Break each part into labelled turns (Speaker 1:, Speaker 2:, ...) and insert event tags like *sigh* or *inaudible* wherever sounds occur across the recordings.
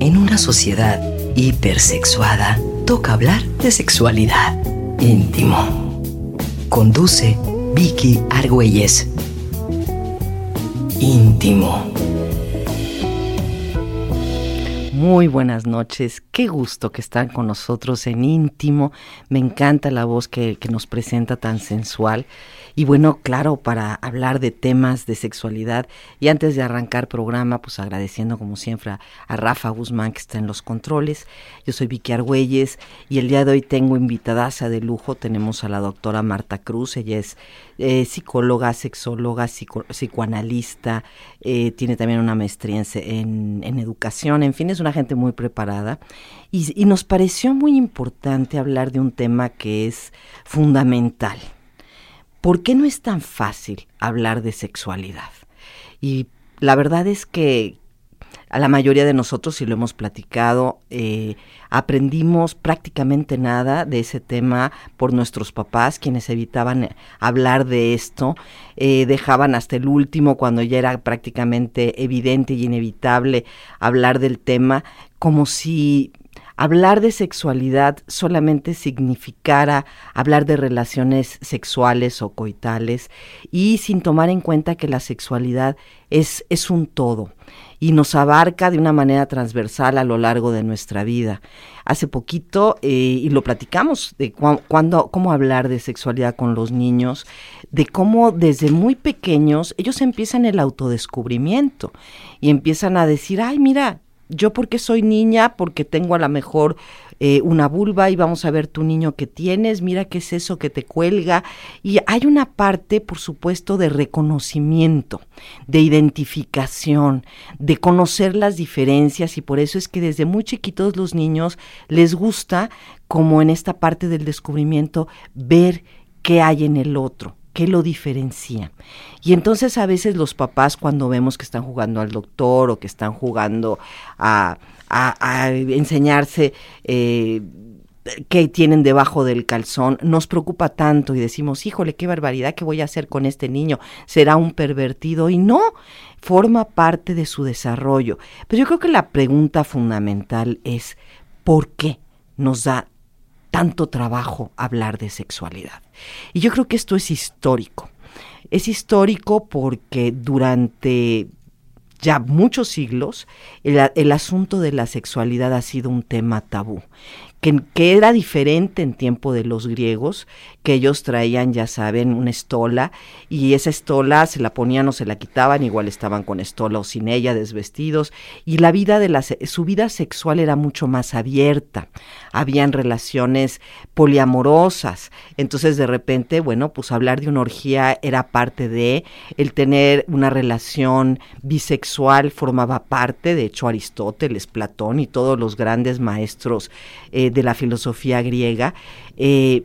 Speaker 1: En una sociedad hipersexuada, toca hablar de sexualidad. Íntimo. Conduce Vicky Argüelles. Íntimo.
Speaker 2: Muy buenas noches, qué gusto que están con nosotros en íntimo, me encanta la voz que, que nos presenta tan sensual y bueno, claro, para hablar de temas de sexualidad. Y antes de arrancar programa, pues agradeciendo como siempre a, Rafa Guzmán que está en los controles. Yo soy Vicky Argüelles y el día de hoy tengo invitadaza de lujo. Tenemos a la doctora Marta Cruz. Ella es eh, psicóloga, sexóloga, psicoanalista. Eh, tiene también una maestría en, en, educación. En fin, es una gente muy preparada. Y, y nos pareció muy importante hablar de un tema que es fundamental ¿por qué no es tan fácil hablar de sexualidad? Y la verdad es que a la mayoría de nosotros, si lo hemos platicado, eh, aprendimos prácticamente nada de ese tema por nuestros papás, quienes evitaban hablar de esto, eh, dejaban hasta el último, cuando ya era prácticamente evidente y inevitable hablar del tema, como si hablar de sexualidad solamente significara hablar de relaciones sexuales o coitales y sin tomar en cuenta que la sexualidad es, es un todo y nos abarca de una manera transversal a lo largo de nuestra vida. Hace poquito, eh, y lo platicamos, de cuando, cómo hablar de sexualidad con los niños, de cómo desde muy pequeños ellos empiezan el autodescubrimiento y empiezan a decir, ay, mira, yo porque soy niña, porque tengo a lo mejor eh, una vulva y vamos a ver tu niño que tienes, mira qué es eso que te cuelga. Y hay una parte, por supuesto, de reconocimiento, de identificación, de conocer las diferencias y por eso es que desde muy chiquitos los niños les gusta, como en esta parte del descubrimiento, ver qué hay en el otro ¿Qué lo diferencia? Y entonces a veces los papás cuando vemos que están jugando al doctor o que están jugando a, enseñarse eh, qué tienen debajo del calzón, nos preocupa tanto y decimos, híjole, qué barbaridad, ¿qué voy a hacer con este niño? ¿Será un pervertido? Y no, forma parte de su desarrollo. Pero yo creo que la pregunta fundamental es, ¿por qué nos da tanto trabajo hablar de sexualidad. Y yo creo que esto es histórico. Es histórico porque durante ya muchos siglos el, asunto de la sexualidad ha sido un tema tabú que, era diferente en tiempo de los griegos, que ellos traían, ya saben, una estola, y esa estola se la ponían o se la quitaban, igual estaban con estola o sin ella, desvestidos, y la vida de la, su vida sexual era mucho más abierta, habían relaciones poliamorosas, entonces de repente, bueno, pues hablar de una orgía era parte de, el tener una relación bisexual formaba parte, de hecho Aristóteles, Platón y todos los grandes maestros eh, de la filosofía griega, eh,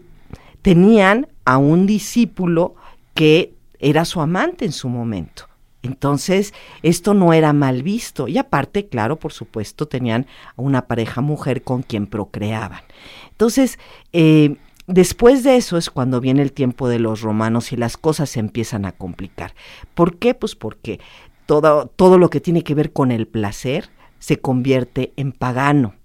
Speaker 2: tenían a un discípulo que era su amante en su momento. Entonces, esto no era mal visto. Y aparte, claro, por supuesto, tenían a una pareja mujer con quien procreaban. Entonces, eh, después de eso es cuando viene el tiempo de los romanos y las cosas se empiezan a complicar. ¿Por qué? Pues porque todo, todo lo que tiene que ver con el placer se convierte en pagano.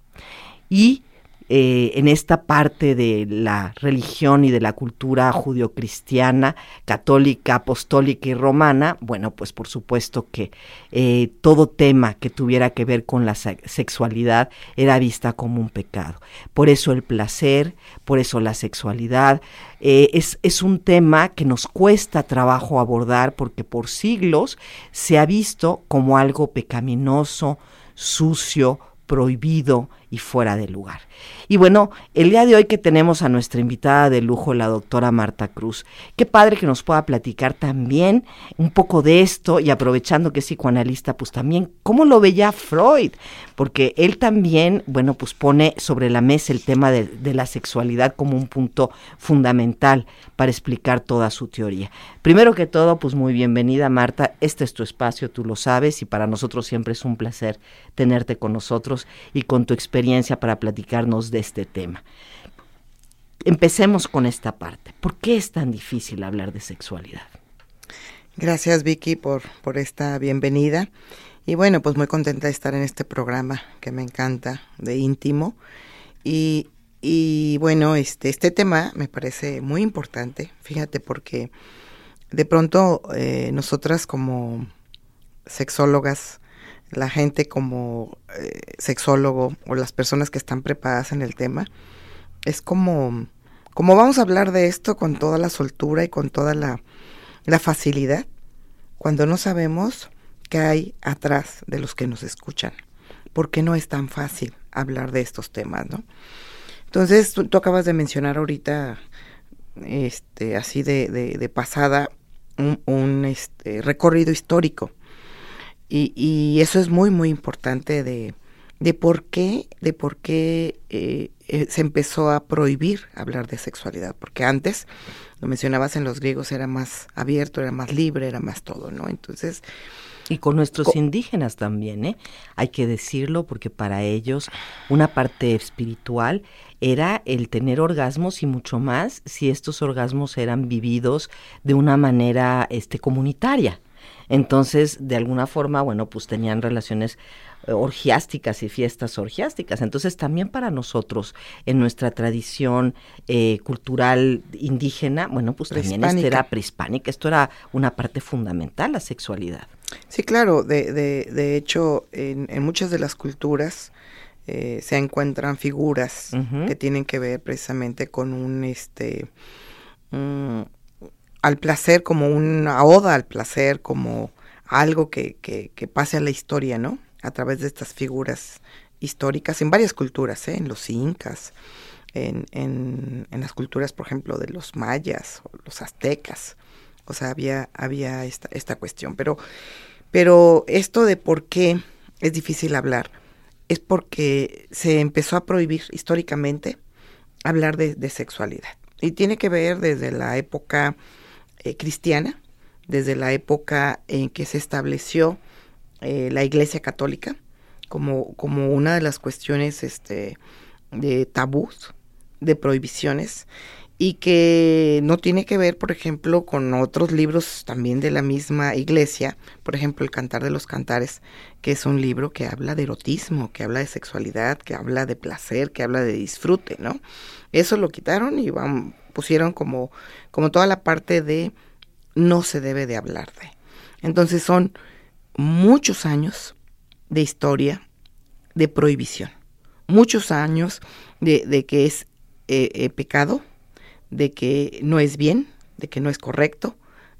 Speaker 2: Y eh, en esta parte de la religión y de la cultura judio-cristiana, católica, apostólica y romana, bueno, pues por supuesto que eh, todo tema que tuviera que ver con la sexualidad era vista como un pecado. Por eso el placer, por eso la sexualidad, eh, es, es un tema que nos cuesta trabajo abordar porque por siglos se ha visto como algo pecaminoso, sucio, prohibido y fuera de lugar. Y bueno, el día de hoy que tenemos a nuestra invitada de lujo, la doctora Marta Cruz, qué padre que nos pueda platicar también un poco de esto y aprovechando que es psicoanalista, pues también cómo lo veía Freud, porque él también, bueno, pues pone sobre la mesa el tema de, de la sexualidad como un punto fundamental para explicar toda su teoría. Primero que todo, pues muy bienvenida Marta, este es tu espacio, tú lo sabes, y para nosotros siempre es un placer tenerte con nosotros y con tu experiencia para platicarnos de este tema. Empecemos con esta parte. ¿Por qué es tan difícil hablar de sexualidad?
Speaker 3: Gracias Vicky por, por esta bienvenida. Y bueno, pues muy contenta de estar en este programa que me encanta, de íntimo. Y, y bueno, este, este tema me parece muy importante, fíjate, porque de pronto eh, nosotras como sexólogas, la gente como eh, sexólogo o las personas que están preparadas en el tema, es como, como vamos a hablar de esto con toda la soltura y con toda la, facilidad, cuando no sabemos qué hay atrás de los que nos escuchan, porque no es tan fácil hablar de estos temas, ¿no? Entonces, tú, acabas de mencionar ahorita, este, así de, de, pasada, un, este, recorrido histórico. Y, y, eso es muy, muy importante de, de por qué, de por qué eh, eh, se empezó a prohibir hablar de sexualidad. Porque antes, lo mencionabas en los griegos, era más abierto, era más libre, era más todo, ¿no? Entonces,
Speaker 2: y con nuestros indígenas también, ¿eh? Hay que decirlo porque para ellos una parte espiritual era el tener orgasmos y mucho más si estos orgasmos eran vividos de una manera este comunitaria. Entonces, de alguna forma, bueno, pues tenían relaciones eh, orgiásticas y fiestas orgiásticas. Entonces, también para nosotros, en nuestra tradición eh, cultural indígena, bueno, pues también esto era prehispánica, esto era una parte fundamental, la sexualidad.
Speaker 3: Sí, claro, de, de, de hecho, en, en, muchas de las culturas eh, se encuentran figuras que tienen que ver precisamente con un, este, al placer, como una oda al placer, como algo que, que, pase a la historia, ¿no? A través de estas figuras históricas en varias culturas, ¿eh? en los incas, en, en, en, las culturas, por ejemplo, de los mayas o los aztecas. O sea, había, había esta, esta cuestión. Pero, pero esto de por qué es difícil hablar es porque se empezó a prohibir históricamente hablar de, sexualidad. Y tiene que ver desde la época eh, cristiana, desde la época en que se estableció eh, la Iglesia Católica como, como una de las cuestiones este, de tabús, de prohibiciones, y que no tiene que ver, por ejemplo, con otros libros también de la misma iglesia, por ejemplo, El Cantar de los Cantares, que es un libro que habla de erotismo, que habla de sexualidad, que habla de placer, que habla de disfrute, ¿no? Eso lo quitaron y van, pusieron como, como toda la parte de no se debe de hablar de. Entonces son muchos años de historia de prohibición, muchos años de, de que es eh, eh, pecado, de que no es bien, de que no es correcto,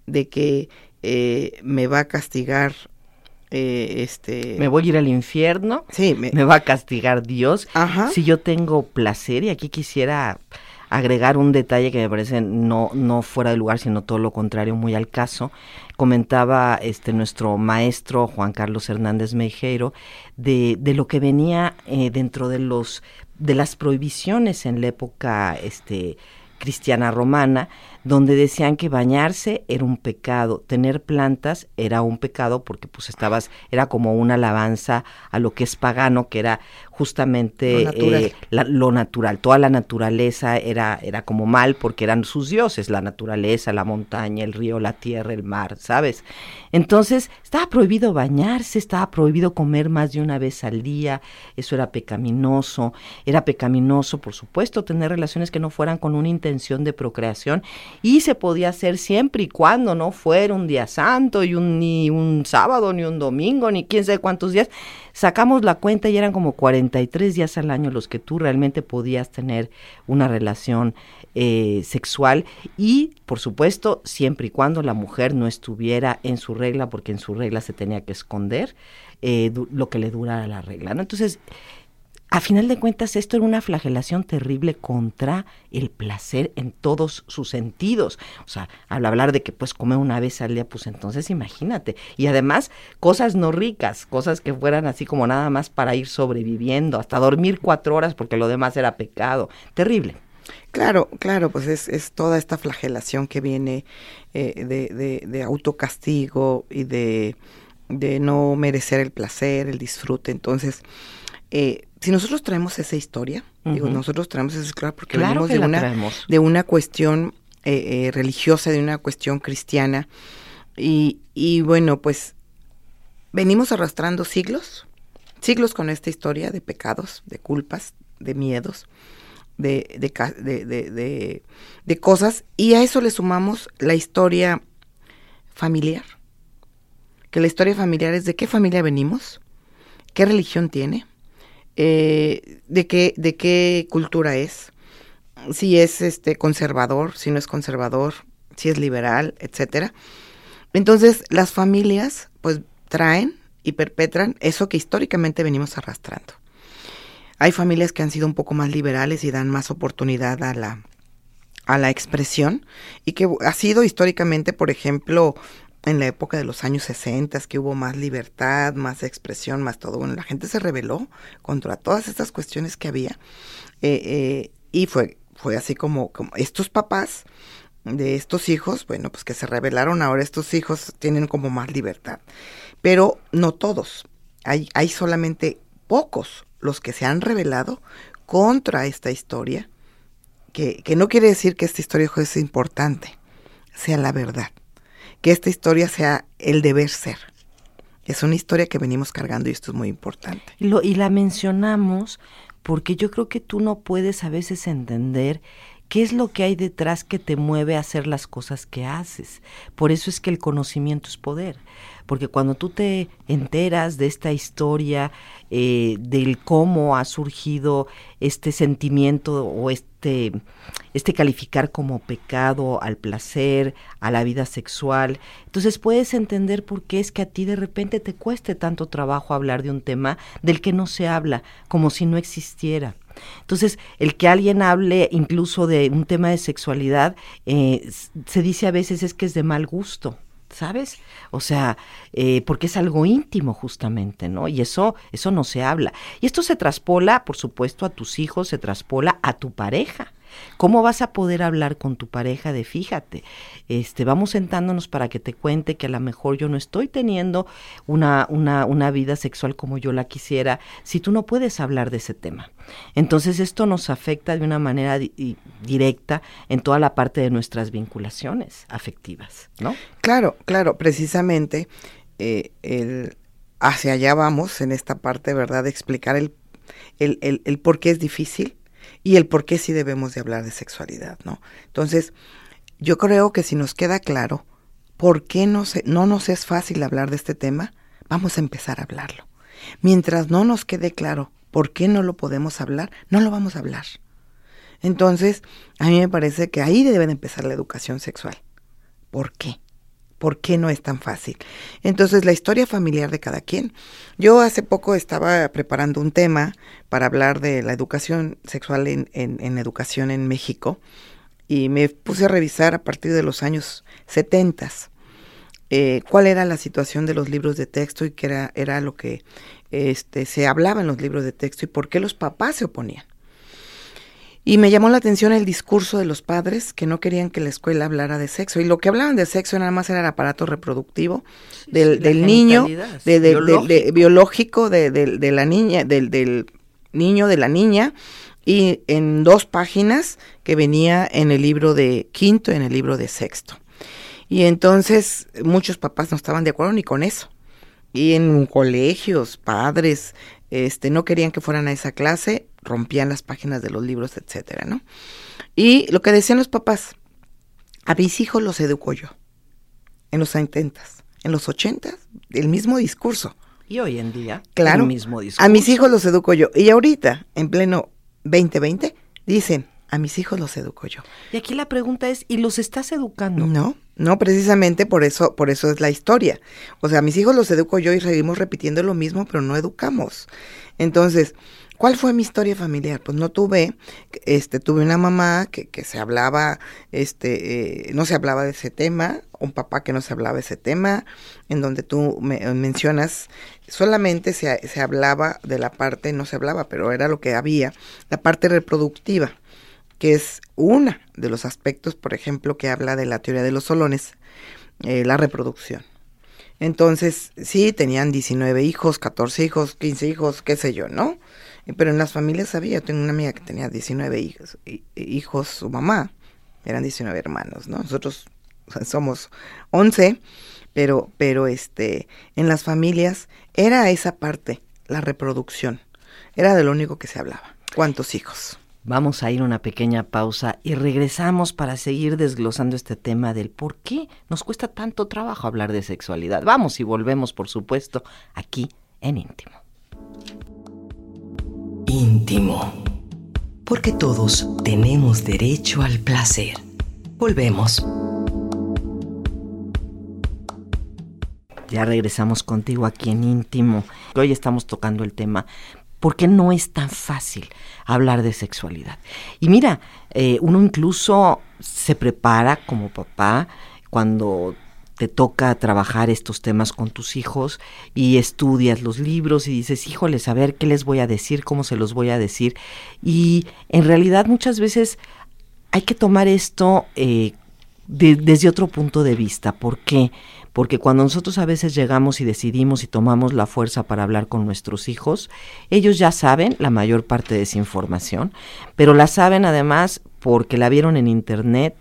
Speaker 3: de que eh, me va a castigar eh, este
Speaker 2: me voy a ir al infierno sí me, va a castigar Dios Ajá. si yo tengo placer y aquí quisiera agregar un detalle que me parece no no fuera de lugar sino todo lo contrario muy al caso. Comentaba este nuestro maestro Juan Carlos Hernández Meijeiro de, de lo que venía eh, dentro de los de las prohibiciones en la época este cristiana romana, donde decían que bañarse era un pecado, tener plantas era un pecado porque pues estabas, era como una alabanza a lo que es pagano, que era justamente lo natural, eh, lo natural. toda la naturaleza era, era como mal porque eran sus dioses, la naturaleza, la montaña, el río, la tierra, el mar, ¿sabes? Entonces estaba prohibido bañarse, estaba prohibido comer más de una vez al día, eso era pecaminoso, era pecaminoso, por supuesto, tener relaciones que no fueran con una intención de procreación y se podía hacer siempre y cuando no fuera un día santo y un, ni un sábado, ni un domingo, ni quién sabe cuántos días. Sacamos la cuenta y eran como 43 días al año los que tú realmente podías tener una relación eh, sexual y, por supuesto, siempre y cuando la mujer no estuviera en su regla, porque en su regla se tenía que esconder eh, lo que le durara la regla. ¿no? Entonces, a final de cuentas, esto era una flagelación terrible contra el placer en todos sus sentidos. O sea, al hablar de que pues come una vez al día, pues entonces imagínate. Y además, cosas no ricas, cosas que fueran así como nada más para ir sobreviviendo, hasta dormir cuatro horas porque lo demás era pecado. Terrible.
Speaker 3: Claro, claro, pues es, es toda esta flagelación que viene eh, de, de, de autocastigo y de, de no merecer el placer, el disfrute. Entonces, eh, si nosotros traemos esa historia, digo, nosotros traemos esa historia porque venimos de, una, de una cuestión eh, eh, religiosa, de una cuestión cristiana, y, y bueno, pues venimos arrastrando siglos, siglos con esta historia de pecados, de culpas, de miedos, de, de, de, cosas, y a eso le sumamos la historia familiar, que la historia familiar es de qué familia venimos, qué religión tiene, eh, de, qué, de qué cultura es, si es este conservador, si no es conservador, si es liberal, etcétera. Entonces, las familias pues traen y perpetran eso que históricamente venimos arrastrando. Hay familias que han sido un poco más liberales y dan más oportunidad a la a la expresión y que ha sido históricamente, por ejemplo, en la época de los años 60, que hubo más libertad, más expresión, más todo. Bueno, la gente se rebeló contra todas estas cuestiones que había eh, eh, y fue, fue así como, como estos papás de estos hijos, bueno, pues que se rebelaron, ahora estos hijos tienen como más libertad. Pero no todos, hay, hay solamente pocos los que se han rebelado contra esta historia, que, que no quiere decir que esta historia es importante, sea la verdad, que esta historia sea el deber ser. Es una historia que venimos cargando y esto es muy importante.
Speaker 2: Y, la mencionamos porque yo creo que tú no puedes a veces entender ¿Qué es lo que hay detrás que te mueve a hacer las cosas que haces? Por eso es que el conocimiento es poder. Porque cuando tú te enteras de esta historia, eh, del cómo ha surgido este sentimiento o este, este calificar como pecado al placer, a la vida sexual, entonces puedes entender por qué es que a ti de repente te cueste tanto trabajo hablar de un tema del que no se habla, como si no existiera. Entonces, el que alguien hable incluso de un tema de sexualidad, eh, se dice a veces es que es de mal gusto. ¿Sabes? O sea, eh, porque es algo íntimo justamente, ¿no? Y eso, eso no se habla. Y esto se traspola, por supuesto, a tus hijos, se traspola a tu pareja. ¿Cómo vas a poder hablar con tu pareja de fíjate? Este, vamos sentándonos para que te cuente que a lo mejor yo no estoy teniendo una, una, una vida sexual como yo la quisiera, si tú no puedes hablar de ese tema. Entonces esto nos afecta de una manera directa en toda la parte de nuestras vinculaciones afectivas, ¿no?
Speaker 3: Claro, claro, precisamente eh, el, hacia allá vamos en esta parte, ¿verdad? De explicar el, el, el, el por qué es difícil y el por qué sí debemos de hablar de sexualidad, ¿no? Entonces, yo creo que si nos queda claro por qué no, se, no nos es fácil hablar de este tema, vamos a empezar a hablarlo. Mientras no nos quede claro por qué no lo podemos hablar, no lo vamos a hablar. Entonces, a mí me parece que ahí debe de empezar la educación sexual. ¿Por qué? ¿Por qué no es tan fácil? Entonces, la historia familiar de cada quien. Yo hace poco estaba preparando un tema para hablar de la educación sexual en, en, educación en México y me puse a revisar a partir de los años 70 eh, cuál era la situación de los libros de texto y qué era, era lo que este, se hablaba en los libros de texto y por qué los papás se oponían. Y me llamó la atención el discurso de los padres que no querían que la escuela hablara de sexo. Y lo que hablaban de sexo nada más era el aparato reproductivo del, del niño, de, biológico, de, de, la niña, del, del niño, de la niña, y en dos páginas que venía en el libro de quinto y en el libro de sexto. Y entonces muchos papás no estaban de acuerdo ni con eso. Y en colegios, padres, este, no querían que fueran a esa clase, rompían las páginas de los libros, etcétera, ¿no? Y lo que decían los papás, a mis hijos los educo yo, en los 70, en los 80, el mismo discurso.
Speaker 2: Y hoy en día,
Speaker 3: claro, el mismo discurso. A mis hijos los educo yo. Y ahorita, en pleno 2020, dicen, a mis hijos los educo yo.
Speaker 2: Y aquí la pregunta es, ¿y los estás educando?
Speaker 3: No, no, precisamente por eso, por eso es la historia. O sea, a mis hijos los educo yo y seguimos repitiendo lo mismo, pero no educamos. Entonces, ¿cuál fue mi historia familiar? Pues no tuve, este, tuve una mamá que, que se hablaba, este, eh, no se hablaba de ese tema, un papá que no se hablaba de ese tema, en donde tú me, mencionas, solamente se, se hablaba de la parte, no se hablaba, pero era lo que había, la parte reproductiva que es una de los aspectos, por ejemplo, que habla de la teoría de los solones, eh, la reproducción. Entonces, sí, tenían 19 hijos, 14 hijos, 15 hijos, qué sé yo, ¿no? Pero en las familias había, tengo una amiga que tenía 19 hijos, hijos, su mamá, eran 19 hermanos, ¿no? Nosotros somos 11, pero, pero este, en las familias era esa parte, la reproducción, era de lo único que se hablaba. ¿Cuántos hijos?
Speaker 2: Vamos a ir una pequeña pausa y regresamos para seguir desglosando este tema del por qué nos cuesta tanto trabajo hablar de sexualidad. Vamos y volvemos, por supuesto, aquí en íntimo.
Speaker 1: Íntimo. Porque todos tenemos derecho al placer. Volvemos.
Speaker 2: Ya regresamos contigo aquí en íntimo. Hoy estamos tocando el tema porque no es tan fácil hablar de sexualidad. Y mira, eh, uno incluso se prepara como papá cuando te toca trabajar estos temas con tus hijos y estudias los libros y dices, híjoles, a ver qué les voy a decir, cómo se los voy a decir. Y en realidad muchas veces hay que tomar esto eh, desde otro punto de vista. ¿Por qué? porque cuando nosotros a veces llegamos y decidimos y tomamos la fuerza para hablar con nuestros hijos, ellos ya saben la mayor parte de esa información, pero la saben además porque la vieron en internet,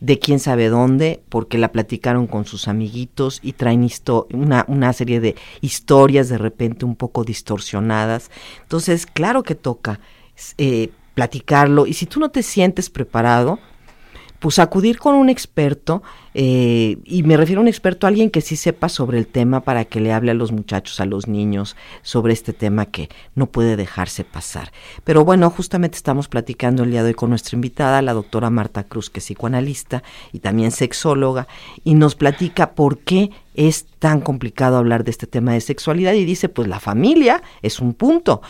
Speaker 2: de quién sabe dónde, porque la platicaron con sus amiguitos y traen una, una serie de historias de repente un poco distorsionadas. Entonces, claro que toca eh, platicarlo y si tú no te sientes preparado, pues acudir con un experto, eh, y me refiero a un experto, alguien que sí sepa sobre el tema para que le hable a los muchachos, a los niños, sobre este tema que no puede dejarse pasar. Pero bueno, justamente estamos platicando el día de hoy con nuestra invitada, la doctora Marta Cruz, que es psicoanalista y también sexóloga, y nos platica por qué es tan complicado hablar de este tema de sexualidad y dice, pues la familia es un punto,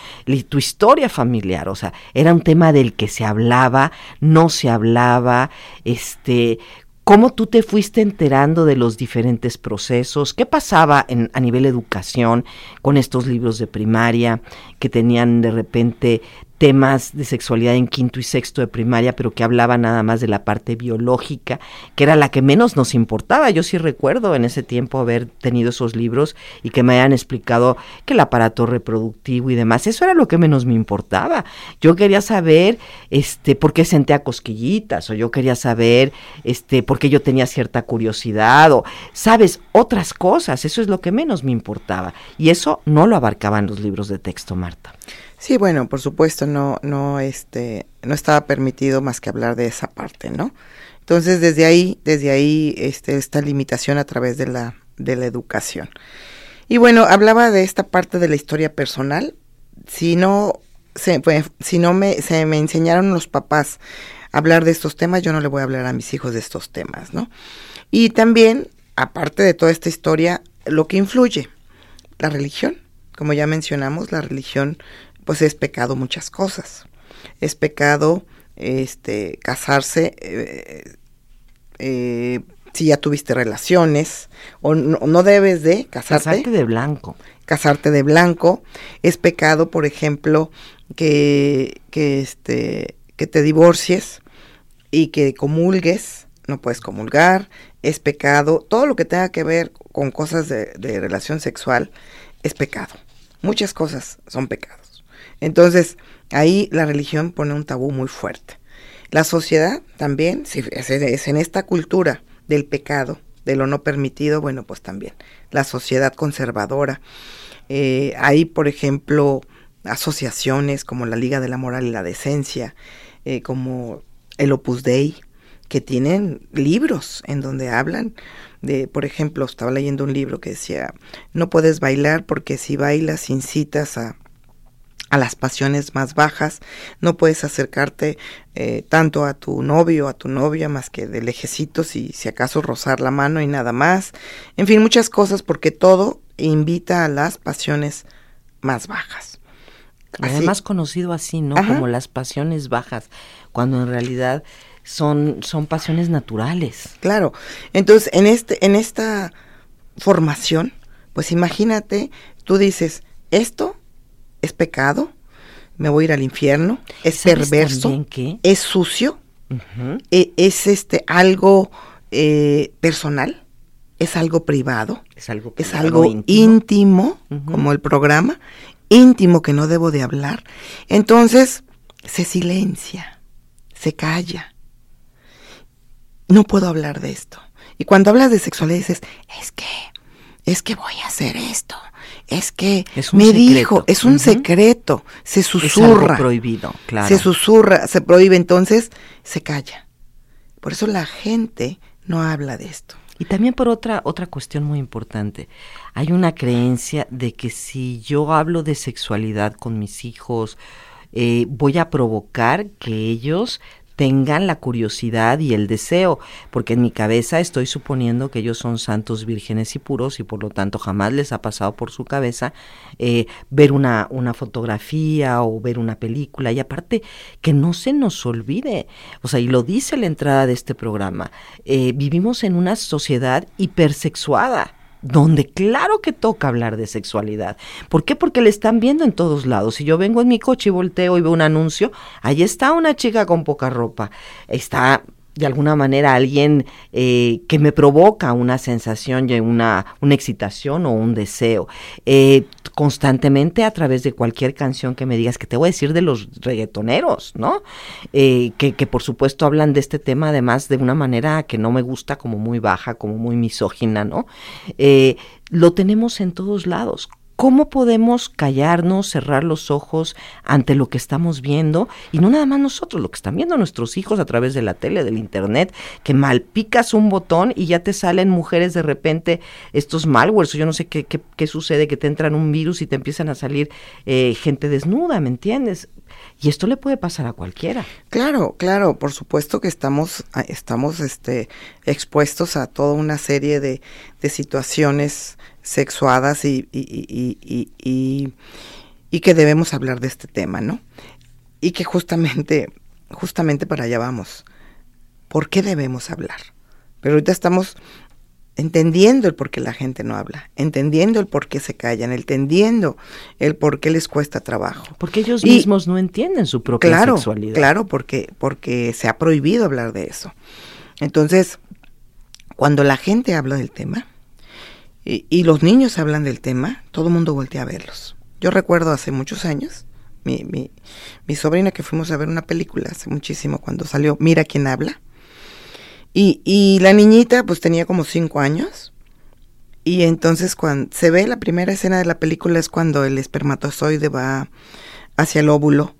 Speaker 2: tu historia familiar, o sea, era un tema del que se hablaba, no se hablaba, este, cómo tú te fuiste enterando de los diferentes procesos, qué pasaba en, a nivel educación con estos libros de primaria que tenían de repente temas de sexualidad en quinto y sexto de primaria, pero que hablaba nada más de la parte biológica, que era la que menos nos importaba. Yo sí recuerdo en ese tiempo haber tenido esos libros y que me hayan explicado que el aparato reproductivo y demás, eso era lo que menos me importaba. Yo quería saber este por qué sentía cosquillitas o yo quería saber este por qué yo tenía cierta curiosidad o sabes, otras cosas, eso es lo que menos me importaba y eso no lo abarcaban los libros de texto, Marta.
Speaker 3: Sí, bueno, por supuesto, no, no, este, no estaba permitido más que hablar de esa parte, ¿no? Entonces, desde ahí, desde ahí, este, esta limitación a través de la, de la educación. Y bueno, hablaba de esta parte de la historia personal. Si no, se, pues, si no me, se me enseñaron los papás a hablar de estos temas, yo no le voy a hablar a mis hijos de estos temas, ¿no? Y también, aparte de toda esta historia, lo que influye, la religión. Como ya mencionamos, la religión pues es pecado muchas cosas. Es pecado este casarse eh, eh, si ya tuviste relaciones o no, debes de casarte.
Speaker 2: Casarte de blanco.
Speaker 3: Casarte de blanco. Es pecado, por ejemplo, que, que, este, que te divorcies y que comulgues. No puedes comulgar. Es pecado. Todo lo que tenga que ver con cosas de, de relación sexual es pecado. Muchas cosas son pecados. Entonces, ahí la religión pone un tabú muy fuerte. La sociedad también, si es en esta cultura del pecado, de lo no permitido, bueno, pues también. La sociedad conservadora. Eh, hay, por ejemplo, asociaciones como la Liga de la Moral y la Decencia, eh, como el Opus Dei, que tienen libros en donde hablan de, por ejemplo, estaba leyendo un libro que decía, no puedes bailar porque si bailas incitas a a las pasiones más bajas, no puedes acercarte eh, tanto a tu novio o a tu novia más que de lejecitos y si acaso rozar la mano y nada más. En fin, muchas cosas porque todo invita a las pasiones más bajas.
Speaker 2: Además conocido así, ¿no? Como las pasiones bajas, cuando en realidad son, son pasiones naturales.
Speaker 3: Claro. Entonces, en este, en esta formación, pues imagínate, tú dices, esto es pecado, me voy a ir al infierno, es perverso, es sucio, e, es este algo eh, personal, es algo privado,
Speaker 2: es algo,
Speaker 3: es algo íntimo, como el programa, íntimo que no debo de hablar. Entonces, se silencia, se calla. No puedo hablar de esto. Y cuando hablas de sexualidad dices, es que, es que voy a hacer esto, es que me dijo, es un secreto, se susurra.
Speaker 2: Es prohibido, claro.
Speaker 3: Se susurra, se prohíbe, entonces se calla. Por eso la gente no habla de esto.
Speaker 2: Y también por otra, otra cuestión muy importante, hay una creencia de que si yo hablo de sexualidad con mis hijos, eh, voy a provocar que ellos tengan la curiosidad y el deseo, porque en mi cabeza estoy suponiendo que ellos son santos, vírgenes y puros y por lo tanto jamás les ha pasado por su cabeza eh, ver una, una fotografía o ver una película. Y aparte que no se nos olvide, o sea, y lo dice la entrada de este programa, eh, vivimos en una sociedad hipersexuada donde claro que toca hablar de sexualidad. ¿Por qué? Porque le están viendo en todos lados. Si yo vengo en mi coche y volteo y veo un anuncio, ahí está una chica con poca ropa. Está de alguna manera alguien eh, que me provoca una sensación, una, una excitación o un deseo. Eh, constantemente a través de cualquier canción que me digas, que te voy a decir de los reggaetoneros, ¿no? Eh, que, que, por supuesto hablan de este tema además de una manera que no me gusta, como muy baja, como muy misógina, ¿no? lo tenemos en todos lados. ¿Cómo podemos callarnos, cerrar los ojos ante lo que estamos viendo? Y no nada más nosotros, lo que están viendo nuestros hijos a través de la tele, del internet, que mal picas un botón y ya te salen mujeres de repente estos malwares, yo no sé qué, qué, sucede, que te entran un virus y te empiezan a salir eh, gente desnuda, ¿me entiendes? Y esto le puede pasar a cualquiera.
Speaker 3: Claro, claro, por supuesto que estamos, estamos este, expuestos a toda una serie de, de situaciones sexuadas y, y, y, y, que debemos hablar de este tema, ¿no? Y que justamente, justamente para allá vamos. ¿Por qué debemos hablar? Pero ahorita estamos entendiendo el por qué la gente no habla, entendiendo el por qué se callan, entendiendo el por qué les cuesta trabajo.
Speaker 2: Porque ellos mismos no entienden su propia
Speaker 3: claro,
Speaker 2: sexualidad.
Speaker 3: Claro, porque, porque se ha prohibido hablar de eso. Entonces, cuando la gente habla del tema, y, los niños hablan del tema, todo el mundo voltea a verlos. Yo recuerdo hace muchos años, mi, mi, mi sobrina que fuimos a ver una película hace muchísimo cuando salió Mira quién habla. Y, y la niñita pues tenía como cinco años. Y entonces cuando se ve la primera escena de la película es cuando el espermatozoide va hacia el óvulo.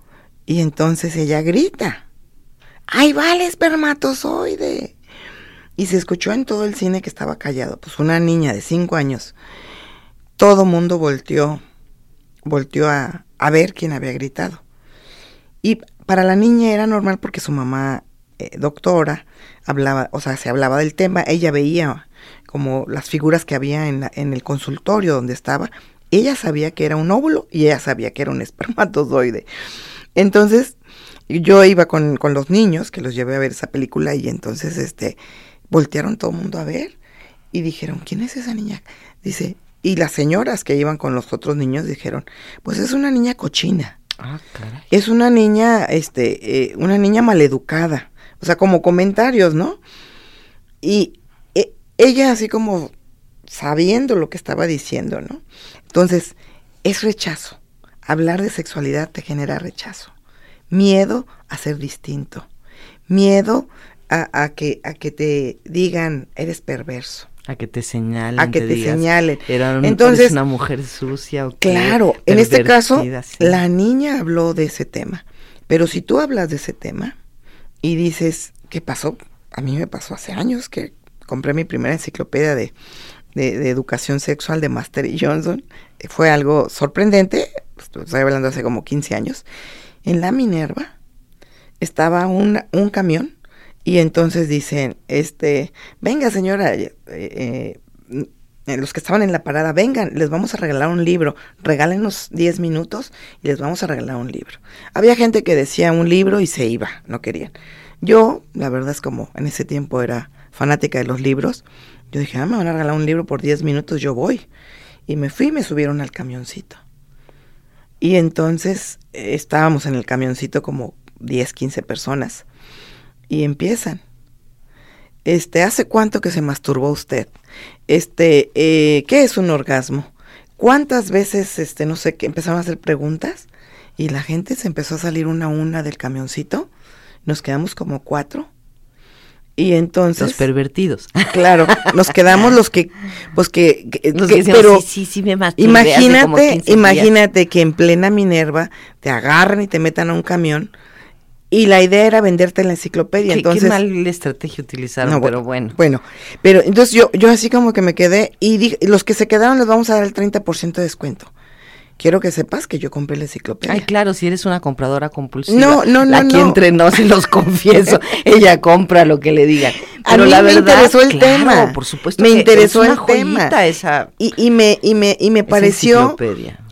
Speaker 3: Y entonces ella grita. ¡Ahí va el espermatozoide! Y se escuchó en todo el cine que estaba callado. Pues una niña de cinco años. Todo mundo volteó, volteó a, a ver quién había gritado. Y para la niña era normal porque su mamá, eh, doctora, hablaba, o sea, se hablaba del tema, ella veía como las figuras que había en, en el consultorio donde estaba. Ella sabía que era un óvulo y ella sabía que era un *laughs* espermatozoide. Entonces, yo iba con, con los niños, que los llevé a ver esa película, y entonces, este, voltearon todo el mundo a ver y dijeron, ¿quién es esa niña? Dice, y las señoras que iban con los otros niños dijeron, pues es una niña cochina.
Speaker 2: Ah,
Speaker 3: Es una niña, este, eh, una niña maleducada. O sea, como comentarios, ¿no? Y eh, ella así como sabiendo lo que estaba diciendo, ¿no? Entonces, es rechazo. Hablar de sexualidad te genera rechazo. Miedo a ser distinto. Miedo a, que, a que te digan, eres perverso.
Speaker 2: A que te señalen.
Speaker 3: A que te, señalen.
Speaker 2: Era Entonces, una mujer sucia.
Speaker 3: claro, en este caso, la niña habló de ese tema. Pero si tú hablas de ese tema y dices, ¿qué pasó? A mí me pasó hace años que compré mi primera enciclopedia de, de, educación sexual de Master y Johnson. Fue algo sorprendente, estoy hablando hace como 15 años. En la Minerva estaba un, un camión y entonces dicen, este, venga señora, eh, eh, los que estaban en la parada, vengan, les vamos a regalar un libro, regálenos 10 minutos y les vamos a regalar un libro. Había gente que decía un libro y se iba, no querían. Yo, la verdad es como en ese tiempo era fanática de los libros, yo dije, ah, me van a regalar un libro por 10 minutos, yo voy. Y me fui y me subieron al camioncito. Y entonces eh, estábamos en el camioncito como 10, 15 personas y empiezan. Este, ¿hace cuánto que se masturbó usted? Este, eh, ¿qué es un orgasmo? ¿Cuántas veces, este, no sé, que empezaron a hacer preguntas? Y la gente se empezó a salir una a una del camioncito. Nos quedamos como cuatro. Y entonces.
Speaker 2: Los pervertidos. *laughs*
Speaker 3: Claro, nos quedamos los que. Pues que.
Speaker 2: los que, pero. Sí, sí, sí, me
Speaker 3: imagínate, imagínate que en plena Minerva te agarran y te metan a un camión. Y la idea era venderte la enciclopedia.
Speaker 2: Qué,
Speaker 3: entonces,
Speaker 2: qué mal estrategia utilizaron, pero bueno.
Speaker 3: Bueno, pero entonces yo, yo así como que me quedé y dije, los que se quedaron les vamos a dar el 30% de descuento quiero que sepas que yo compré la enciclopedia.
Speaker 2: Ay, claro, si eres una compradora compulsiva.
Speaker 3: No, no, no.
Speaker 2: Aquí entre nos se los confieso. *laughs* ella compra lo que le digan.
Speaker 3: Pero a mí la me interesó el tema.
Speaker 2: Por supuesto.
Speaker 3: Me interesó el tema.
Speaker 2: Esa,
Speaker 3: y, y, me, y me, y me pareció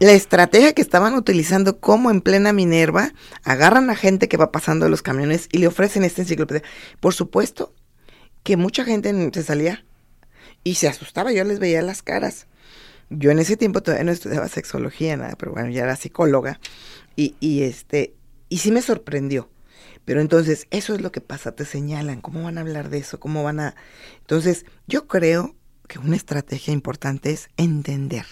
Speaker 3: la estrategia que estaban utilizando como en plena Minerva, agarran a gente que va pasando de los camiones y le ofrecen esta enciclopedia. Por supuesto que mucha gente se salía y se asustaba, yo les veía las caras yo en ese tiempo todavía no estudiaba sexología, nada, pero bueno, ya era psicóloga. Y, y este, y sí me sorprendió. Pero entonces, eso es lo que pasa, te señalan, ¿cómo van a hablar de eso? ¿Cómo van a...? Entonces, yo creo que una estrategia importante es entender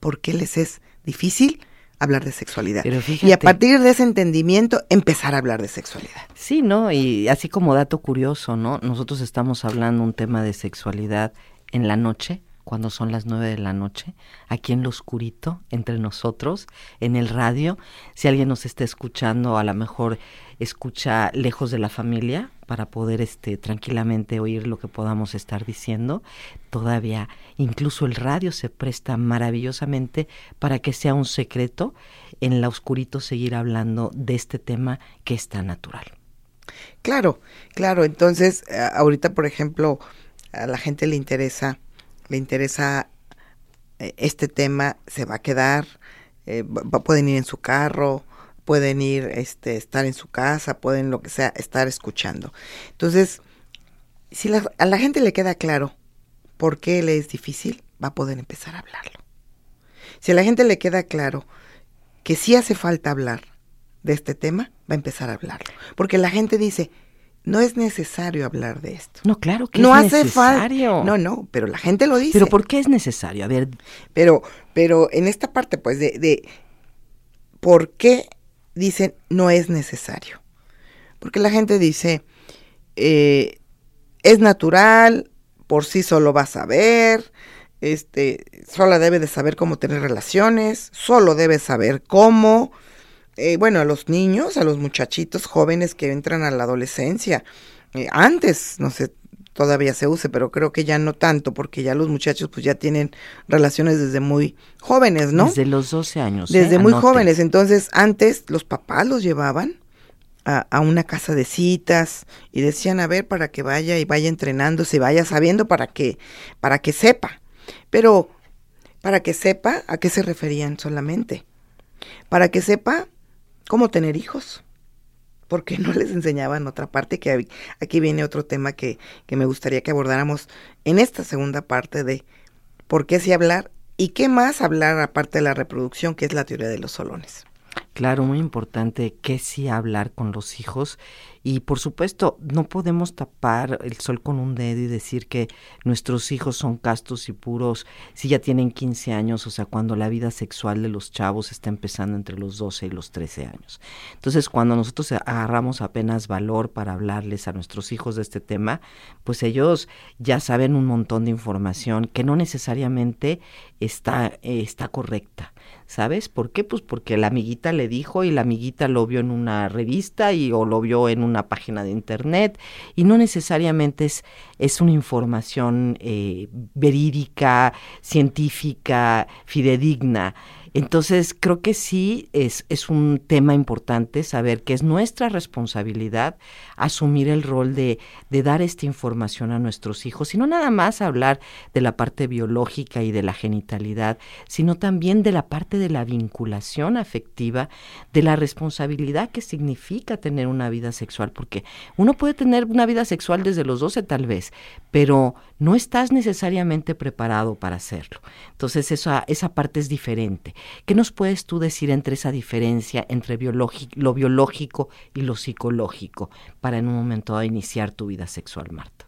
Speaker 3: por qué les es difícil hablar de sexualidad. y a partir de ese entendimiento, empezar a hablar de sexualidad.
Speaker 2: Sí, ¿no? Y así como dato curioso, ¿no? Nosotros estamos hablando un tema de sexualidad en la noche, cuando son las nueve de la noche, aquí en lo oscurito, entre nosotros, en el radio. Si alguien nos está escuchando, a lo mejor escucha lejos de la familia para poder este, tranquilamente oír lo que podamos estar diciendo. Todavía incluso el radio se presta maravillosamente para que sea un secreto en la oscurito seguir hablando de este tema que es tan natural.
Speaker 3: Claro, claro. Entonces, ahorita, por ejemplo, a la gente le interesa le interesa eh, este tema, se va a quedar, eh, pueden ir en su carro, pueden ir, este, estar en su casa, pueden lo que sea, estar escuchando. Entonces, si a la gente le queda claro por qué le es difícil, va a poder empezar a hablarlo. Si a la gente le queda claro que sí hace falta hablar de este tema, va a empezar a hablarlo. Porque la gente dice, no es necesario hablar de esto.
Speaker 2: No, claro que
Speaker 3: no
Speaker 2: es hace necesario.
Speaker 3: No, no, pero la gente lo dice.
Speaker 2: Pero ¿por qué es necesario? A ver.
Speaker 3: Pero, pero en esta parte, pues, de, de por qué dicen no es necesario. Porque la gente dice, eh, es natural, por sí solo va a saber, este, solo debe de saber cómo tener relaciones, solo debe saber cómo, eh, bueno, a los niños, a los muchachitos jóvenes que entran a la adolescencia. Eh, antes, no sé, todavía se use, pero creo que ya no tanto, porque ya los muchachos pues ya tienen relaciones desde muy jóvenes, ¿no?
Speaker 2: Desde los 12 años.
Speaker 3: Desde ¿eh? muy jóvenes. Entonces, antes los papás los llevaban a, a, una casa de citas y decían, a ver, para que vaya y vaya entrenándose, vaya sabiendo para que, para que sepa. Pero, para que sepa, ¿a qué se referían solamente? Para que sepa cómo tener hijos. Porque no les enseñaban otra parte, que aquí viene otro tema que, que me gustaría que abordáramos en esta segunda parte de por qué sí hablar y qué más hablar aparte de la reproducción, que es la teoría de los solones.
Speaker 2: Claro, muy importante que sí hablar con los hijos y por supuesto no podemos tapar el sol con un dedo y decir que nuestros hijos son castos y puros si ya tienen 15 años, o sea, cuando la vida sexual de los chavos está empezando entre los 12 y los 13 años. Entonces, cuando nosotros agarramos apenas valor para hablarles a nuestros hijos de este tema, pues ellos ya saben un montón de información que no necesariamente está, eh, está correcta. ¿Sabes por qué? Pues porque la amiguita le dijo y la amiguita lo vio en una revista y o lo vio en una página de internet y no necesariamente es, es una información eh, verídica, científica, fidedigna. Entonces, creo que sí es, es un tema importante saber que es nuestra responsabilidad asumir el rol de, de dar esta información a nuestros hijos, y no nada más hablar de la parte biológica y de la genitalidad, sino también de la parte de la vinculación afectiva, de la responsabilidad que significa tener una vida sexual, porque uno puede tener una vida sexual desde los 12 tal vez, pero no estás necesariamente preparado para hacerlo. Entonces, esa, esa parte es diferente. ¿Qué nos puedes tú decir entre esa diferencia entre lo biológico y lo psicológico para en un momento iniciar tu vida sexual, Marta?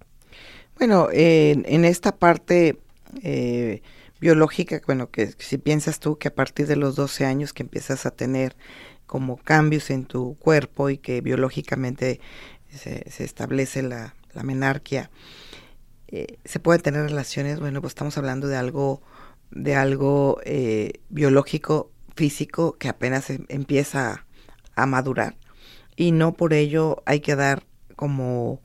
Speaker 3: Bueno, en esta parte eh, biológica, bueno, que si piensas tú que a partir de los 12 años que empiezas a tener como cambios en tu cuerpo y que biológicamente se, establece la, la menarquia, eh, se pueden tener relaciones, bueno, pues estamos hablando de algo, de algo eh, biológico, físico, que apenas em, empieza a madurar. Y no por ello hay que dar como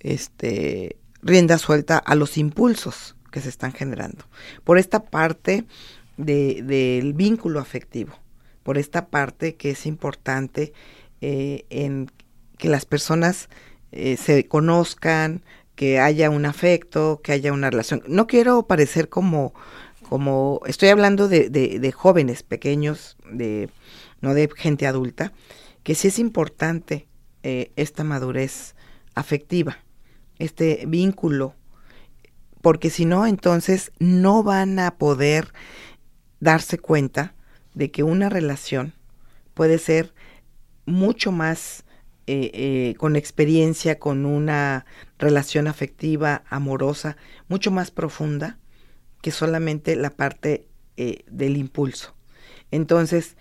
Speaker 3: este rienda suelta a los impulsos que se están generando. Por esta parte del vínculo afectivo, por esta parte que es importante eh, en que las personas se conozcan, que haya un afecto, que haya una relación. No quiero parecer como, como estoy hablando de, de, jóvenes pequeños, de, no de gente adulta, que sí es importante eh, esta madurez afectiva, este vínculo, porque si no, entonces no van a poder darse cuenta de que una relación puede ser mucho más eh, eh, con experiencia, con una relación afectiva, amorosa, mucho más profunda que solamente la parte eh, del impulso. Entonces,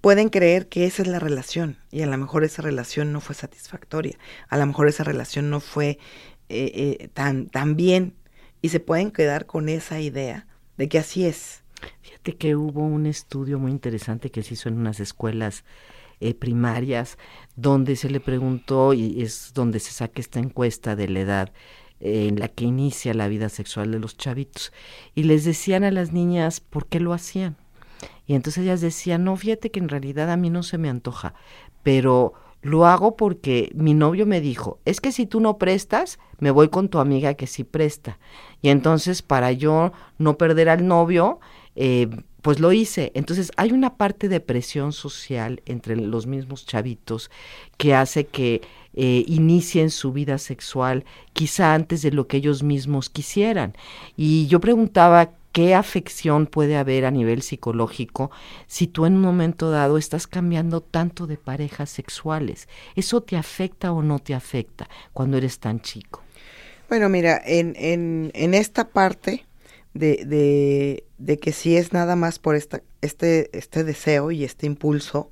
Speaker 3: pueden creer que esa es la relación y a lo mejor esa relación no fue satisfactoria, a lo mejor esa relación no fue tan, tan bien y se pueden quedar con esa idea de que así es.
Speaker 2: Fíjate que hubo un estudio muy interesante que se hizo en unas escuelas eh, primarias, donde se le preguntó, y es donde se saca esta encuesta de la edad eh, en la que inicia la vida sexual de los chavitos, y les decían a las niñas por qué lo hacían. Y entonces ellas decían, no, fíjate que en realidad a mí no se me antoja, pero lo hago porque mi novio me dijo, es que si tú no prestas, me voy con tu amiga que sí presta. Y entonces para yo no perder al novio, eh, pues lo hice. Entonces hay una parte de presión social entre los mismos chavitos que hace que eh, inicien su vida sexual quizá antes de lo que ellos mismos quisieran. Y yo preguntaba qué afección puede haber a nivel psicológico si tú en un momento dado estás cambiando tanto de parejas sexuales. ¿Eso te afecta o no te afecta cuando eres tan chico?
Speaker 3: Bueno, mira, en, en, en esta parte de, de, de que si es nada más por esta, este, este deseo y este impulso,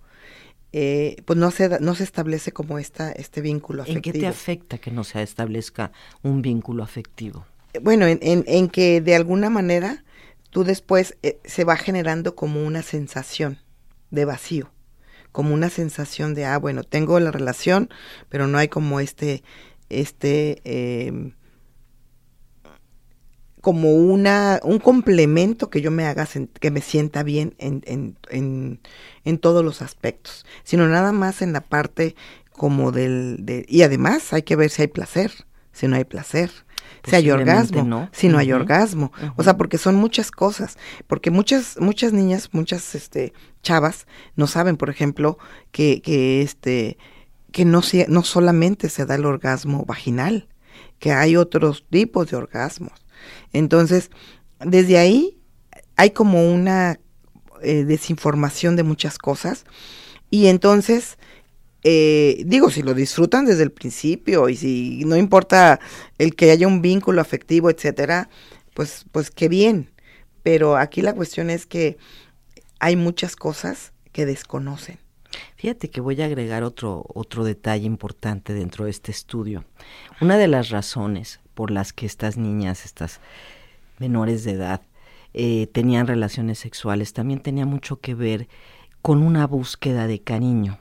Speaker 3: eh, pues no se, no se establece como esta, este vínculo afectivo.
Speaker 2: ¿En qué te afecta que no se establezca un vínculo afectivo?
Speaker 3: Bueno, en, en, en que de alguna manera tú después eh, se va generando como una sensación de vacío, como una sensación de, ah, bueno, tengo la relación, pero no hay como este, este, eh, como una, un complemento que yo me haga, que me sienta bien en, en, en, en, todos los aspectos, sino nada más en la parte como del... De, y además hay que ver si hay placer, si no hay placer, si hay orgasmo, si no hay orgasmo, o sea, porque son muchas cosas, porque muchas muchas niñas, muchas este chavas no saben, por ejemplo, que que este que no no solamente se da el orgasmo vaginal, que hay otros tipos de orgasmos entonces, desde ahí hay como una eh, desinformación de muchas cosas y entonces, eh, digo, si lo disfrutan desde el principio y si no importa el que haya un vínculo afectivo, etcétera, pues, pues qué bien. Pero aquí la cuestión es que hay muchas cosas que desconocen.
Speaker 2: Fíjate que voy a agregar otro, otro detalle importante dentro de este estudio. Una de las razones por las que estas niñas, estas menores de edad, eh, tenían relaciones sexuales, también tenía mucho que ver con una búsqueda de cariño,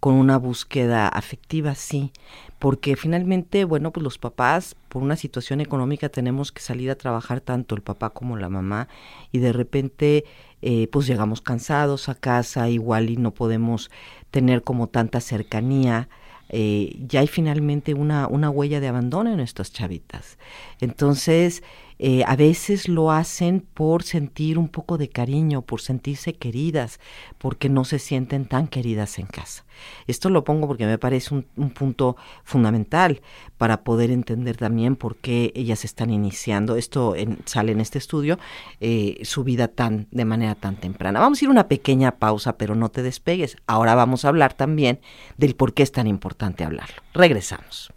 Speaker 2: con una búsqueda afectiva, sí, porque finalmente, bueno, pues los papás, por una situación económica, tenemos que salir a trabajar tanto el papá como la mamá, y de repente, eh, pues llegamos cansados a casa, igual y no podemos tener como tanta cercanía, eh, ya hay finalmente una, una huella de abandono en estas chavitas. Entonces, eh, a veces lo hacen por sentir un poco de cariño, por sentirse queridas, porque no se sienten tan queridas en casa. Esto lo pongo porque me parece un, punto fundamental para poder entender también por qué ellas están iniciando, esto sale en este estudio, eh, su vida tan de manera tan temprana. Vamos a ir a una pequeña pausa, pero no te despegues. Ahora vamos a hablar también del por qué es tan importante hablarlo. Regresamos.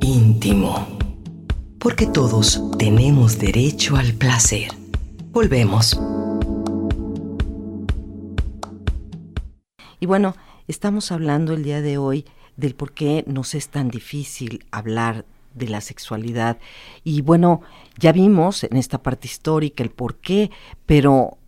Speaker 1: Íntimo porque todos tenemos derecho al placer. Volvemos.
Speaker 2: Y bueno, estamos hablando el día de hoy del por qué nos es tan difícil hablar de la sexualidad. Y bueno, ya vimos en esta parte histórica el por qué, pero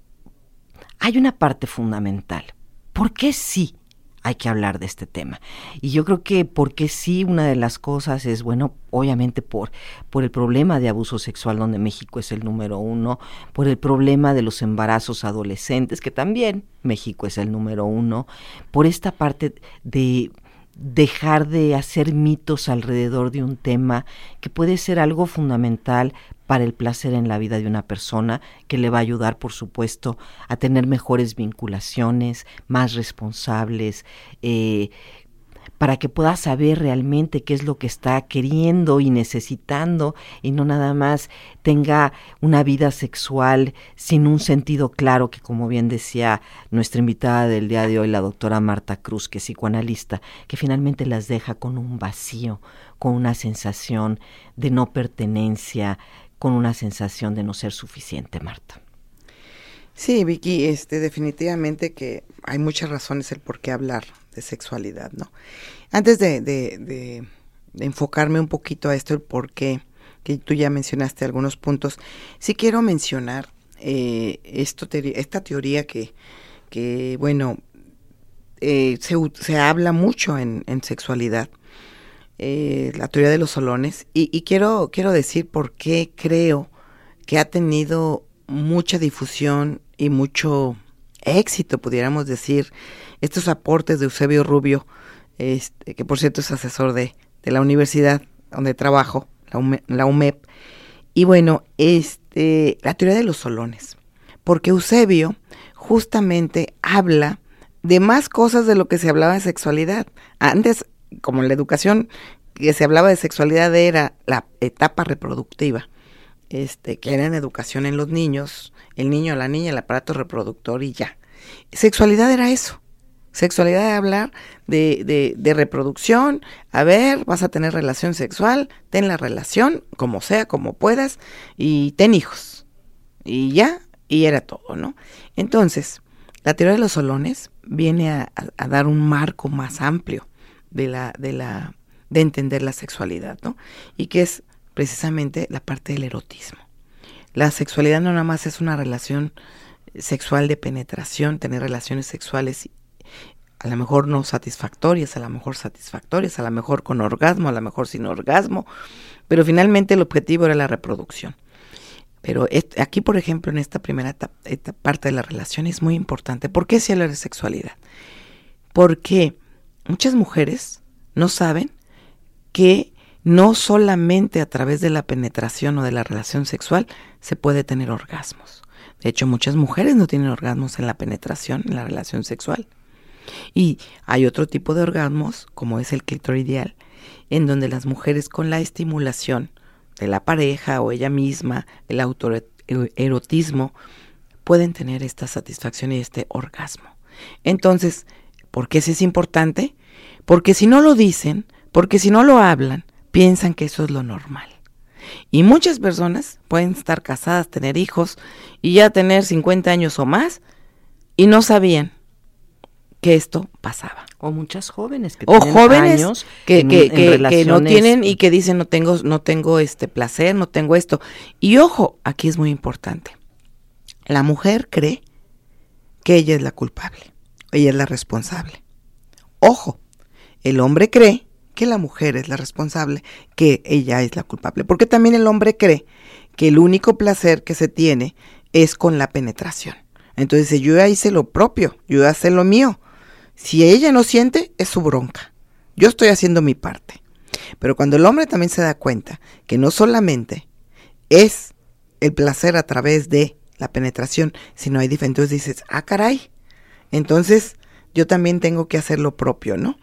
Speaker 2: hay una parte fundamental. ¿Por qué sí hay que hablar de este tema? Y yo creo que porque sí, una de las cosas es, bueno, obviamente por, por el problema de abuso sexual, donde México es el número uno, por el problema de los embarazos adolescentes, que también México es el número uno, por esta parte de dejar de hacer mitos alrededor de un tema que puede ser algo fundamental para el placer en la vida de una persona, que le va a ayudar, por supuesto, a tener mejores vinculaciones, más responsables, eh, para que pueda saber realmente qué es lo que está queriendo y necesitando y no nada más tenga una vida sexual sin un sentido claro que como bien decía nuestra invitada del día de hoy, la doctora Marta Cruz, que es psicoanalista, que finalmente las deja con un vacío, con una sensación de no pertenencia, con una sensación de no ser suficiente, Marta.
Speaker 3: Sí, Vicky, este, definitivamente que hay muchas razones el por qué hablar sexualidad, ¿no? Antes de, de, enfocarme un poquito a esto, el por qué, que tú ya mencionaste algunos puntos, sí quiero mencionar eh, esto, esta teoría que, que bueno, eh, se, se, habla mucho en, en sexualidad, eh, la teoría de los solones, y, y, quiero, quiero decir por qué creo que ha tenido mucha difusión y mucho éxito, pudiéramos decir, estos aportes de Eusebio Rubio, este, que por cierto es asesor de, la universidad donde trabajo, la, UMEP, y bueno, este, la teoría de los solones, porque Eusebio justamente habla de más cosas de lo que se hablaba de sexualidad. Antes, como en la educación que se hablaba de sexualidad era la etapa reproductiva, este, que era en educación en los niños, el niño, la niña, el aparato reproductor y ya. Sexualidad era eso. Sexualidad de hablar de, de, de, reproducción, a ver, vas a tener relación sexual, ten la relación, como sea, como puedas, y ten hijos. Y ya, y era todo, ¿no? Entonces, la teoría de los solones viene a, a, a, dar un marco más amplio de la, de la, de entender la sexualidad, ¿no? Y que es precisamente la parte del erotismo. La sexualidad no nada más es una relación sexual de penetración, tener relaciones sexuales a lo mejor no satisfactorias, a lo mejor satisfactorias, a lo mejor con orgasmo, a lo mejor sin orgasmo, pero finalmente el objetivo era la reproducción. Pero aquí, por ejemplo, en esta primera esta parte de la relación es muy importante. ¿Por qué se habla de sexualidad? Porque muchas mujeres no saben que no solamente a través de la penetración o de la relación sexual se puede tener orgasmos. De hecho, muchas mujeres no tienen orgasmos en la penetración, en la relación sexual. Y hay otro tipo de orgasmos, como es el clitoridial, en donde las mujeres con la estimulación de la pareja o ella misma, el autoerotismo, pueden tener esta satisfacción y este orgasmo. Entonces, ¿por qué eso es importante? Porque si no lo dicen, porque si no lo hablan, piensan que eso es lo normal. Y muchas personas pueden estar casadas, tener hijos y ya tener 50 años o más y no sabían que esto pasaba.
Speaker 2: O muchas jóvenes que
Speaker 3: o jóvenes años que, que, que, no tienen y que dicen no tengo, no tengo este placer, no tengo esto. Y ojo, aquí es muy importante. La mujer cree que ella es la culpable, ella es la responsable. Ojo, el hombre cree que la mujer es la responsable, que ella es la culpable. Porque también el hombre cree que el único placer que se tiene es con la penetración. Entonces yo ya hice lo propio, yo ya hice lo mío. Si ella no siente, es su bronca. Yo estoy haciendo mi parte. Pero cuando el hombre también se da cuenta que no solamente es el placer a través de la penetración, sino hay diferentes, entonces dices, ah, caray, entonces yo también tengo que hacer lo propio, ¿no?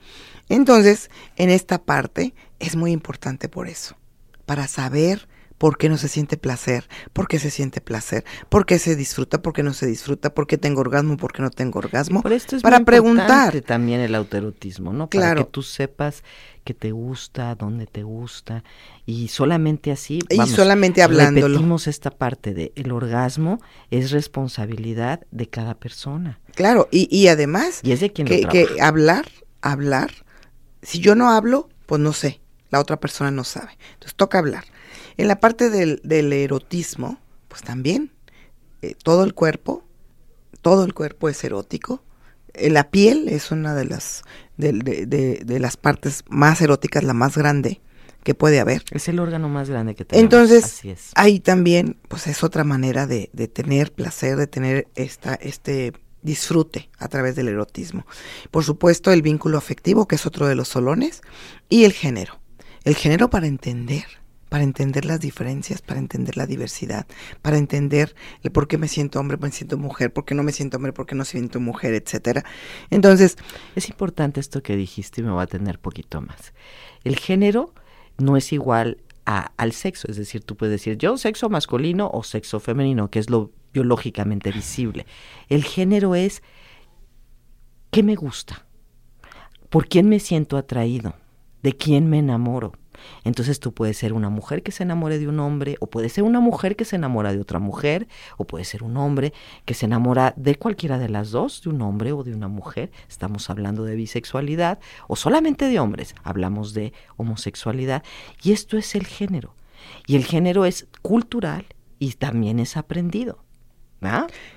Speaker 3: Entonces, en esta parte es muy importante por eso, para saber por qué no se siente placer, por qué se siente placer, por qué se disfruta, por qué no se disfruta, por qué tengo orgasmo, por qué no tengo orgasmo.
Speaker 2: Por esto es para preguntar. también el autoerotismo, ¿no? Claro. Para que tú sepas que te gusta, dónde te gusta y solamente así.
Speaker 3: Vamos, y solamente hablándolo.
Speaker 2: Repetimos esta parte de el orgasmo es responsabilidad de cada persona.
Speaker 3: Claro, y, y además
Speaker 2: y es de quien
Speaker 3: que, que hablar, hablar si yo no hablo, pues no sé, la otra persona no sabe. Entonces toca hablar. En la parte del, erotismo, pues también, eh, todo el cuerpo, todo el cuerpo es erótico. Eh, la piel es una de las, de, las partes más eróticas, la más grande que puede haber.
Speaker 2: Es el órgano más grande que tenemos.
Speaker 3: Entonces, ahí también, pues es otra manera de, de tener placer, de tener esta, este disfrute a través del erotismo. Por supuesto, el vínculo afectivo, que es otro de los solones, y el género. El género para entender, para entender las diferencias, para entender la diversidad, para entender el por qué me siento hombre, por qué me siento mujer, por qué no me siento hombre, por qué no siento mujer, etcétera. Entonces,
Speaker 2: es importante esto que dijiste y me va a tener poquito más. El género no es igual a, al sexo, es decir, tú puedes decir yo sexo masculino o sexo femenino, que es lo biológicamente visible. El género es qué me gusta, por quién me siento atraído, de quién me enamoro. Entonces tú puedes ser una mujer que se enamore de un hombre, o puede ser una mujer que se enamora de otra mujer, o puede ser un hombre que se enamora de cualquiera de las dos, de un hombre o de una mujer. Estamos hablando de bisexualidad, o solamente de hombres, hablamos de homosexualidad. Y esto es el género. Y el género es cultural y también es aprendido.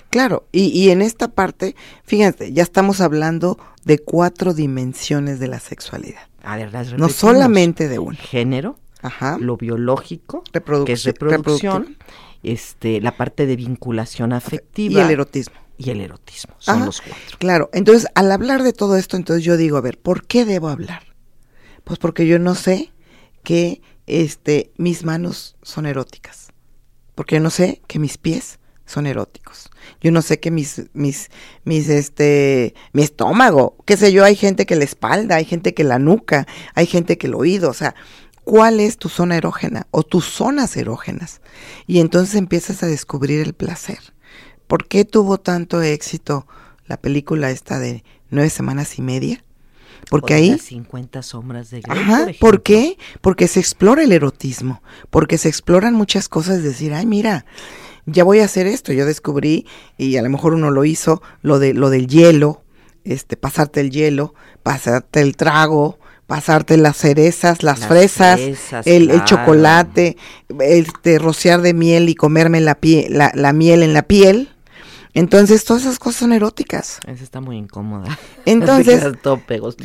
Speaker 3: Claro, y, en esta parte, fíjense, ya estamos hablando de cuatro dimensiones de la sexualidad.
Speaker 2: A ver, las
Speaker 3: no solamente de una.
Speaker 2: Género, lo biológico, que es reproducción, este, la parte de vinculación afectiva.
Speaker 3: Y el erotismo.
Speaker 2: Y el erotismo, son los cuatro.
Speaker 3: Claro, entonces al hablar de todo esto, entonces yo digo, a ver, ¿por qué debo hablar? Pues porque yo no sé que este, mis manos son eróticas. Porque yo no sé que mis pies son eróticos. Yo no sé que mis, mis, mis, este, mi estómago, qué sé yo, hay gente que la espalda, hay gente que la nuca, hay gente que el oído, o sea, ¿cuál es tu zona erógena o tus zonas erógenas? Y entonces empiezas a descubrir el placer. ¿Por qué tuvo tanto éxito la película esta de nueve semanas y media? Porque ahí...
Speaker 2: 50 sombras de
Speaker 3: Grey, Ajá, por, qué? Porque se explora el erotismo, porque se exploran muchas cosas, decir, ay, mira, ya voy a hacer esto. Yo descubrí, y a lo mejor uno lo hizo, lo, de, lo del hielo, este, pasarte el hielo, pasarte el trago, pasarte las cerezas, las, fresas, el, chocolate, este, rociar de miel y comerme la, la, la miel en la piel. Entonces, todas esas cosas son eróticas.
Speaker 2: Esa está muy incómoda. *laughs*
Speaker 3: Entonces,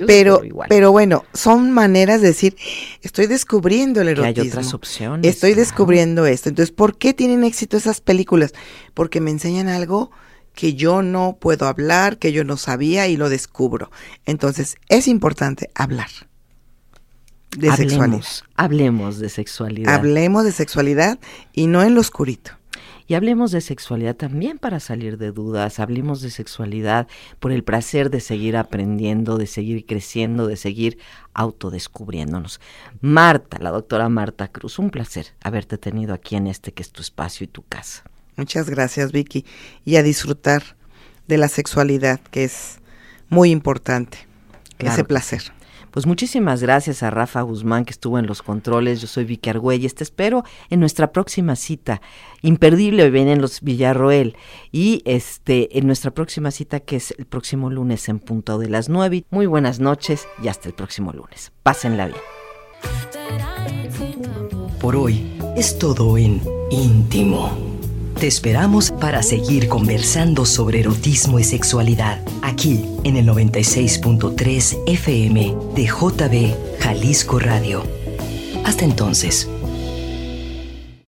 Speaker 3: pero, pero bueno, son maneras de decir, estoy descubriendo el erotismo. hay
Speaker 2: otras opciones.
Speaker 3: Estoy descubriendo esto. Entonces, ¿por qué tienen éxito esas películas? Porque me enseñan algo que yo no puedo hablar, que yo no sabía y lo descubro. Entonces, es importante hablar de sexualidad.
Speaker 2: Hablemos de sexualidad.
Speaker 3: Hablemos de sexualidad y no en lo oscurito.
Speaker 2: Y hablemos de sexualidad también para salir de dudas, hablemos de sexualidad por el placer de seguir aprendiendo, de seguir creciendo, de seguir autodescubriéndonos. Marta, la doctora Marta Cruz, un placer haberte tenido aquí en este que es tu espacio y tu casa.
Speaker 3: Muchas gracias Vicky y a disfrutar de la sexualidad que es muy importante, ese placer.
Speaker 2: Pues muchísimas gracias a Rafa Guzmán que estuvo en los controles. Yo soy Vicky Argüelles. Te espero en nuestra próxima cita. Imperdible vienen los Villarroel. Y este, en nuestra próxima cita, que es el próximo lunes en punto de las nueve. Muy buenas noches y hasta el próximo lunes. Pásenla bien.
Speaker 1: Por hoy es todo en íntimo. Te esperamos para seguir conversando sobre erotismo y sexualidad aquí en el 96.3 FM de JB Jalisco Radio. Hasta entonces.